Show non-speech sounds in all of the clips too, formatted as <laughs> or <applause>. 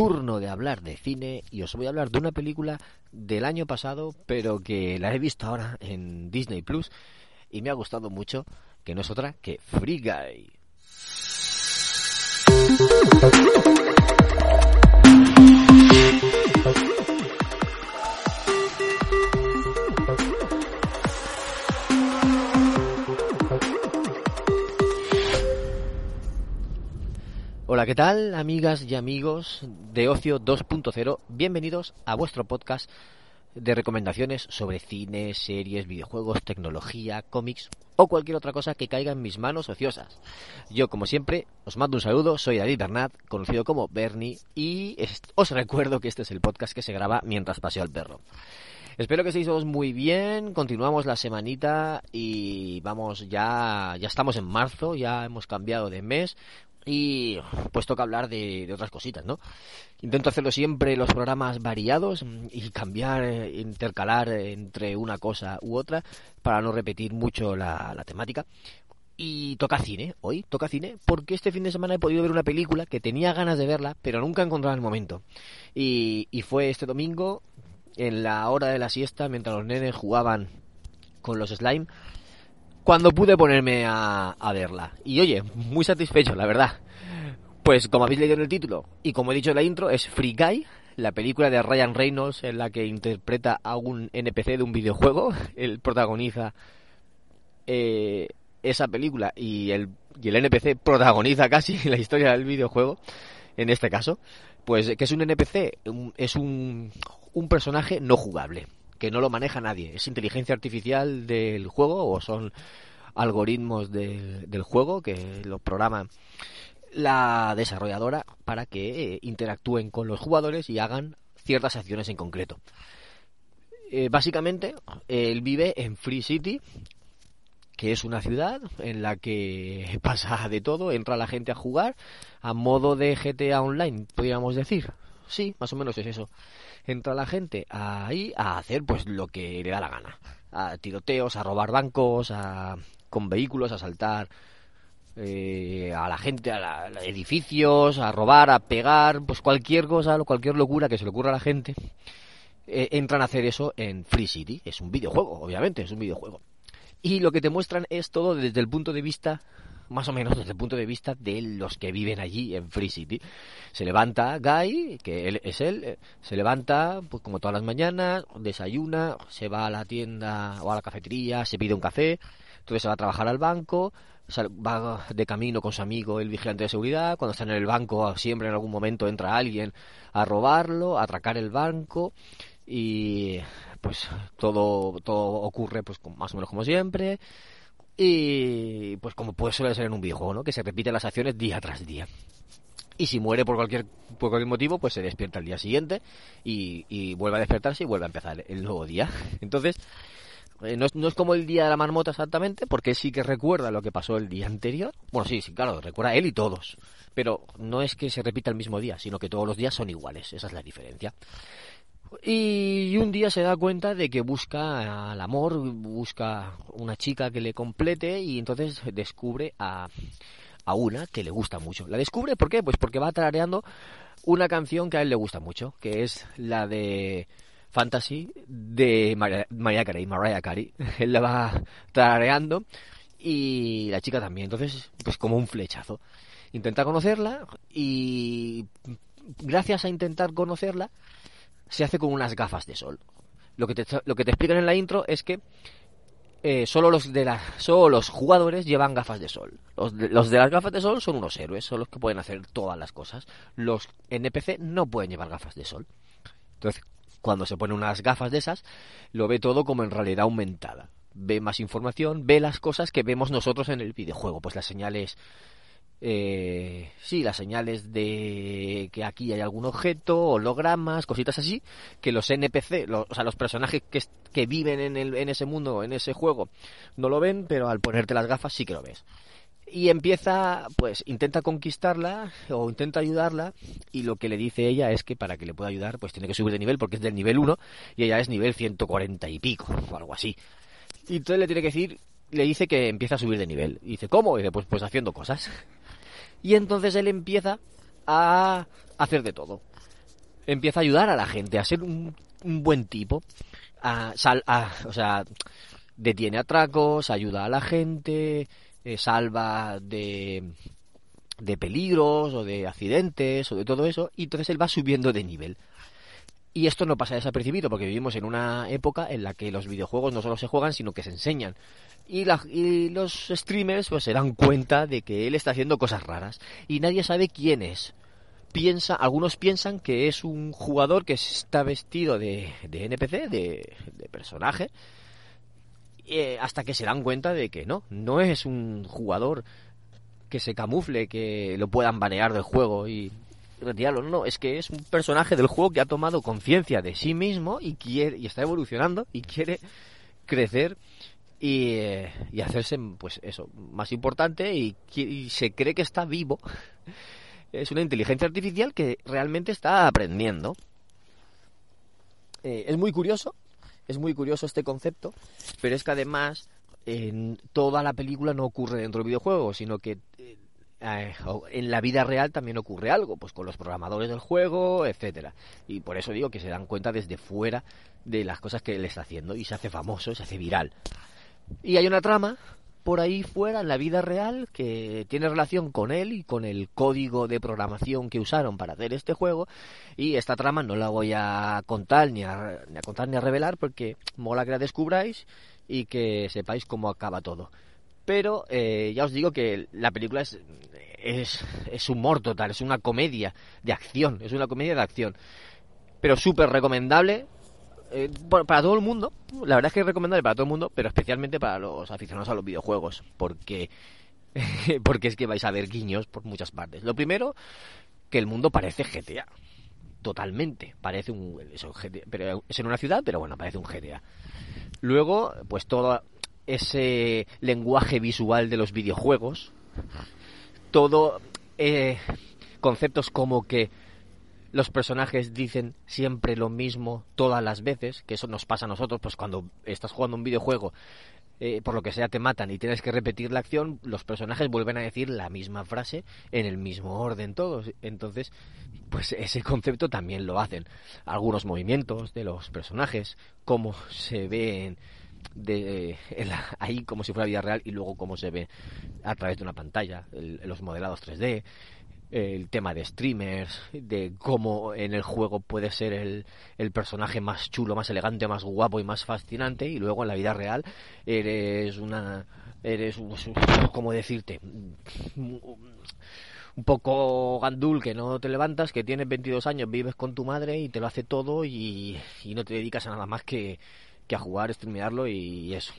turno de hablar de cine y os voy a hablar de una película del año pasado, pero que la he visto ahora en Disney Plus y me ha gustado mucho, que no es otra que Free Guy. Hola, ¿qué tal, amigas y amigos de Ocio 2.0? Bienvenidos a vuestro podcast de recomendaciones sobre cine, series, videojuegos, tecnología, cómics o cualquier otra cosa que caiga en mis manos ociosas. Yo, como siempre, os mando un saludo, soy David Bernat, conocido como Bernie, y os recuerdo que este es el podcast que se graba mientras paseo al perro. Espero que estéis todos muy bien, continuamos la semanita y vamos ya, ya estamos en marzo, ya hemos cambiado de mes, y pues toca hablar de, otras cositas, ¿no? Intento hacerlo siempre los programas variados y cambiar, eh, intercalar entre una cosa u otra para no repetir mucho la, temática. Y toca cine, hoy toca cine, porque este fin de semana he podido ver una película que tenía ganas de verla, pero nunca he encontrado el momento. Y, y fue este domingo, en la hora de la siesta, mientras los nenes jugaban con los slime, cuando pude ponerme a, verla. Y oye, muy satisfecho, la verdad. Pues como habéis leído en el título y como he dicho en la intro, es Free Guy, la película de Ryan Reynolds en la que interpreta a un NPC de un videojuego. <laughs> Él protagoniza eh, esa película y el, y el NPC protagoniza casi <laughs> la historia del videojuego, en este caso. Pues que es un NPC, es un, un personaje no jugable que no lo maneja nadie. ¿Es inteligencia artificial del juego o son algoritmos del juego que lo programa la desarrolladora para que eh, interactúen con los jugadores y hagan ciertas acciones en concreto? Eh, básicamente, él vive en Free City, que es una ciudad en la que <laughs> pasa de todo, entra la gente a jugar a modo de GTA Online, podríamos decir. Sí, más o menos es eso entra la gente ahí a hacer pues lo que le da la gana. A tiroteos, a robar bancos, a, con vehículos, a saltar eh, a la gente, a, edificios, a robar, a pegar, pues cualquier cosa, cualquier locura que se le ocurra a la gente. Eh, entran a hacer eso en Free City. Es un videojuego, obviamente, es un videojuego. Y lo que te muestran es todo desde el punto de vista más o menos desde el punto de vista de los que viven allí en Free City. Se levanta Guy, que él es él, eh, se levanta pues como todas las mañanas, desayuna, se va a la tienda o a la cafetería, se pide un café, entonces se va a trabajar al banco, va de camino con su amigo el vigilante de seguridad, cuando está en el banco siempre en algún momento entra alguien a robarlo, a atracar el banco y pues todo todo ocurre pues más o menos como siempre y pues como puede suele ser en un videojuego, ¿no? Que se repiten las acciones día tras día. Y si muere por cualquier, por cualquier motivo, pues se despierta el día siguiente y, vuelve a despertarse y vuelve a empezar el nuevo día. <laughs> Entonces, eh, no, es, no, es, como el día de la marmota exactamente, porque sí que recuerda lo que pasó el día anterior. Bueno, sí, sí, claro, recuerda él y todos. Pero no es que se repita el mismo día, sino que todos los días son iguales. Esa es la diferencia. Y un día se da cuenta de que busca al amor, busca una chica que le complete y entonces descubre a, a una que le gusta mucho. ¿La descubre por qué? Pues porque va tarareando una canción que a él le gusta mucho, que es la de Fantasy de Mariah Carey, Mariah Carey. <laughs> Él la va tarareando y la chica también. Entonces, pues como un flechazo. Intenta conocerla y gracias a intentar conocerla, se hace con unas gafas de sol. Lo que te, lo que te explican en la intro es que eh, solo, los de la, solo los jugadores llevan gafas de sol. Los de, los de las gafas de sol son unos héroes, son los que pueden hacer todas las cosas. Los NPC no pueden llevar gafas de sol. Entonces, cuando se ponen unas gafas de esas, lo ve todo como en realidad aumentada. Ve más información, ve las cosas que vemos nosotros en el videojuego, pues las señales eh, sí, las señales de que aquí hay algún objeto, hologramas, cositas así, que los NPC, o sea, los personajes que, que viven en, el, en ese mundo, en ese juego, no lo ven, pero al ponerte las gafas sí que lo ves. Y empieza, pues, intenta conquistarla o intenta ayudarla y lo que le dice ella es que para que le pueda ayudar, pues tiene que subir de nivel porque es del nivel 1 y ella es nivel 140 y pico o algo así. Y entonces le tiene que decir, le dice que empieza a subir de nivel. Y dice, ¿cómo? Y dice, pues, pues haciendo cosas y entonces él empieza a hacer de todo. empieza a ayudar a la gente, a ser un, buen tipo, a, o sea, detiene atracos, ayuda a la gente, eh, salva de, de peligros o de accidentes o de todo eso, y entonces él va subiendo de nivel. Y esto no pasa desapercibido porque vivimos en una época en la que los videojuegos no solo se juegan, sino que se enseñan. Y, y, los streamers pues se dan cuenta de que él está haciendo cosas raras y nadie sabe quién es. Piensa, algunos piensan que es un jugador que está vestido de, de NPC, de, de personaje, eh, hasta que se dan cuenta de que no, no es un jugador que se camufle, que lo puedan banear del juego y retirarlo. No, es que es un personaje del juego que ha tomado conciencia de sí mismo y quiere y está evolucionando y quiere crecer y, eh, y hacerse pues eso más importante y, se cree que está vivo. Es una inteligencia artificial que realmente está aprendiendo. Eh, es muy curioso, es muy curioso este concepto, pero es que además en toda la película no ocurre dentro del videojuego, sino que eh, eh, en la vida real también ocurre algo, pues con los programadores del juego, etcétera. Y por eso digo que se dan cuenta desde fuera de las cosas que él está haciendo y se hace famoso, se hace viral. Y hay una trama por ahí fuera en la vida real que tiene relación con él y con el código de programación que usaron para hacer este juego y esta trama no la voy a contar ni a, ni a contar ni a revelar porque mola que la descubráis y que sepáis cómo acaba todo pero eh, ya os digo que la película es, es, humor total, es una comedia de acción, es una comedia de acción. Pero súper recomendable eh, para todo el mundo. La verdad es que es recomendable para todo el mundo, pero especialmente para los aficionados a los videojuegos, porque, <laughs> porque es que vais a ver guiños por muchas partes. Lo primero, que el mundo parece GTA. Totalmente. Parece un, GTA, pero es en una ciudad, pero bueno, parece un GTA. Luego, pues todo ese lenguaje visual de los videojuegos, todo eh, conceptos como que los personajes dicen siempre lo mismo todas las veces, que eso nos pasa a nosotros, pues cuando estás jugando un videojuego, eh, por lo que sea te matan y tienes que repetir la acción, los personajes vuelven a decir la misma frase en el mismo orden todos. Entonces, pues ese concepto también lo hacen. Algunos movimientos de los personajes, cómo se ven de <laughs> ahí como si fuera vida real y luego cómo se ve a través de una pantalla, los modelados 3D, el tema de streamers, de cómo en el juego puede ser el, el personaje más chulo, más elegante, más guapo y más fascinante y luego en la vida real eres una eres como decirte un poco gandul que no te levantas, que tienes 22 años, vives con tu madre y te lo hace todo y, y no te dedicas a nada más que que a jugar, streamearlo y eso.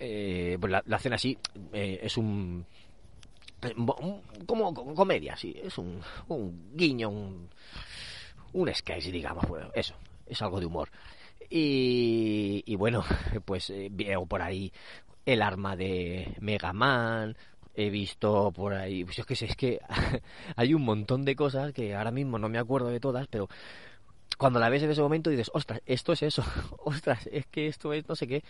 Eh, pues la, hacen así, eh, es un, como comedia, sí, es un, un guiño, un, un sketch, digamos, bueno, eso, es algo de humor. Y, y bueno, <laughs> pues eh, veo por ahí el arma de Mega Man, he visto por ahí, pues es que es <laughs> que hay un montón de cosas que ahora mismo no me acuerdo de todas, pero cuando la ves en ese momento dices, ostras, esto es eso, <laughs> ostras, es que esto es no sé qué.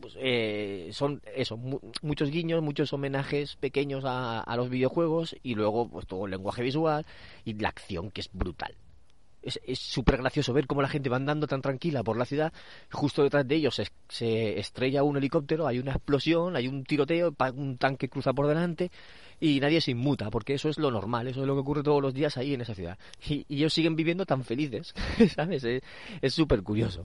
Pues, eh, son eso, muchos guiños, muchos homenajes pequeños a, a los videojuegos y luego pues todo el lenguaje visual y la acción que es brutal es súper gracioso ver cómo la gente va andando tan tranquila por la ciudad, justo detrás de ellos se, estrella un helicóptero, hay una explosión, hay un tiroteo, un tanque cruza por delante y nadie se inmuta, porque eso es lo normal, eso es lo que ocurre todos los días ahí en esa ciudad. Y, ellos siguen viviendo tan felices, <laughs> ¿sabes? Es súper curioso.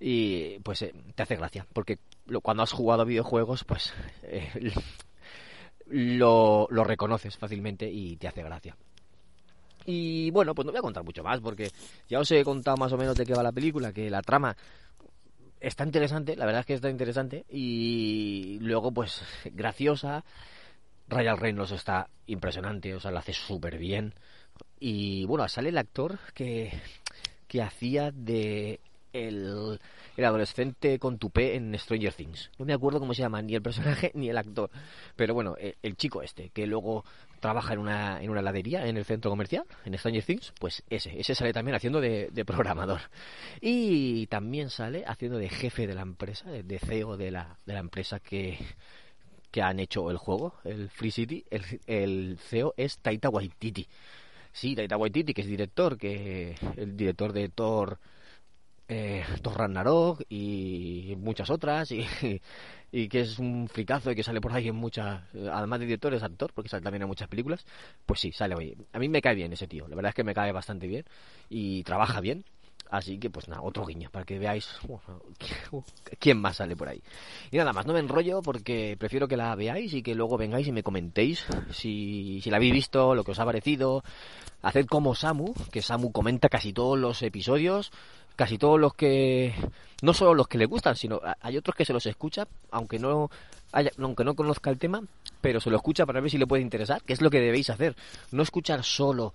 Y pues eh, te hace gracia, porque cuando has jugado a videojuegos, pues eh, <laughs> lo, lo reconoces fácilmente y te hace gracia. Y bueno, pues no voy a contar mucho más porque ya os he contado más o menos de qué va la película, que la trama está interesante, la verdad es que está interesante y luego pues <laughs> graciosa. Ryan Reynolds está impresionante, o sea, lo hace súper bien. Y bueno, sale el actor que, que hacía de el, adolescente con tupé en Stranger Things. No me acuerdo cómo se llama, ni el personaje <laughs> ni el actor. Pero bueno, el, el, chico este, que luego trabaja en una, en una heladería en el centro comercial, en Stranger Things, pues ese, ese sale también haciendo de, de programador. Y también sale haciendo de jefe de la empresa, de CEO de la, de la empresa que, que han hecho el juego, el Free City. El, el CEO es Taita Waititi Sí, Taita Waititi, que es director, que el director de Thor, eh, Thor Ragnarok y muchas otras, <laughs> y, que es un fricazo y que sale por ahí en muchas, además de director, es actor, porque sale también en muchas películas, pues sí, sale hoy. A mí me cae bien ese tío, la verdad es que me cae bastante bien y trabaja bien. Así que pues nada, otro guiño para que veáis <laughs> <laughs> quién más sale por ahí. Y nada más, no me enrollo porque prefiero que la veáis y que luego vengáis y me comentéis si, si la habéis visto, lo que os ha parecido. Haced como Samu, que Samu comenta casi todos los episodios, casi todos los que no solo los que le gustan, sino hay otros que se los escucha, aunque no haya, aunque no conozca el tema, pero se lo escucha para ver si le puede interesar, que es lo que debéis hacer, no escuchar solo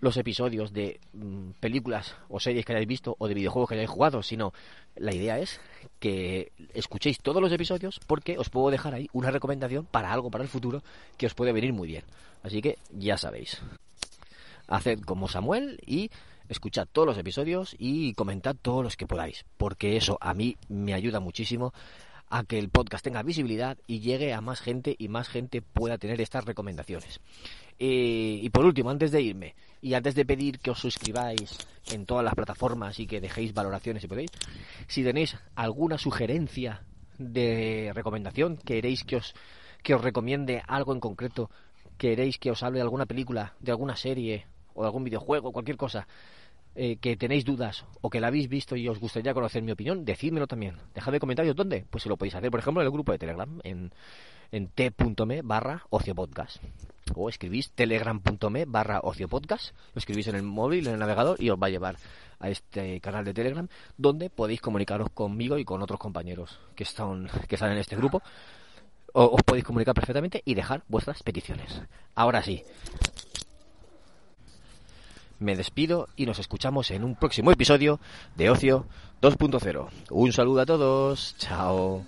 los episodios de mm, películas o series que hayáis visto o de videojuegos que hayáis jugado, sino la idea es que escuchéis todos los episodios porque os puedo dejar ahí una recomendación para algo para el futuro que os puede venir muy bien. Así que ya sabéis. Haced como Samuel y escuchad todos los episodios y comentad todos los que podáis, porque eso a mí me ayuda muchísimo a que el podcast tenga visibilidad y llegue a más gente y más gente pueda tener estas recomendaciones. Eh, y por último, antes de irme y antes de pedir que os suscribáis en todas las plataformas y que dejéis valoraciones si podéis, si tenéis alguna sugerencia de recomendación, queréis que os, que os recomiende algo en concreto, queréis que os hable de alguna película, de alguna serie o de algún videojuego, cualquier cosa, eh, que tenéis dudas o que la habéis visto y os gustaría conocer mi opinión, decídmelo también. Dejadme comentarios dónde. Pues si lo podéis hacer, por ejemplo, en el grupo de Telegram, en, en t.me barra ociopodcast. O escribís telegram.me barra ociopodcast, lo escribís en el móvil, en el navegador y os va a llevar a este canal de Telegram donde podéis comunicaros conmigo y con otros compañeros que están, que están en este grupo. O, os podéis comunicar perfectamente y dejar vuestras peticiones. Ahora sí, me despido y nos escuchamos en un próximo episodio de Ocio 2.0. Un saludo a todos. Chao.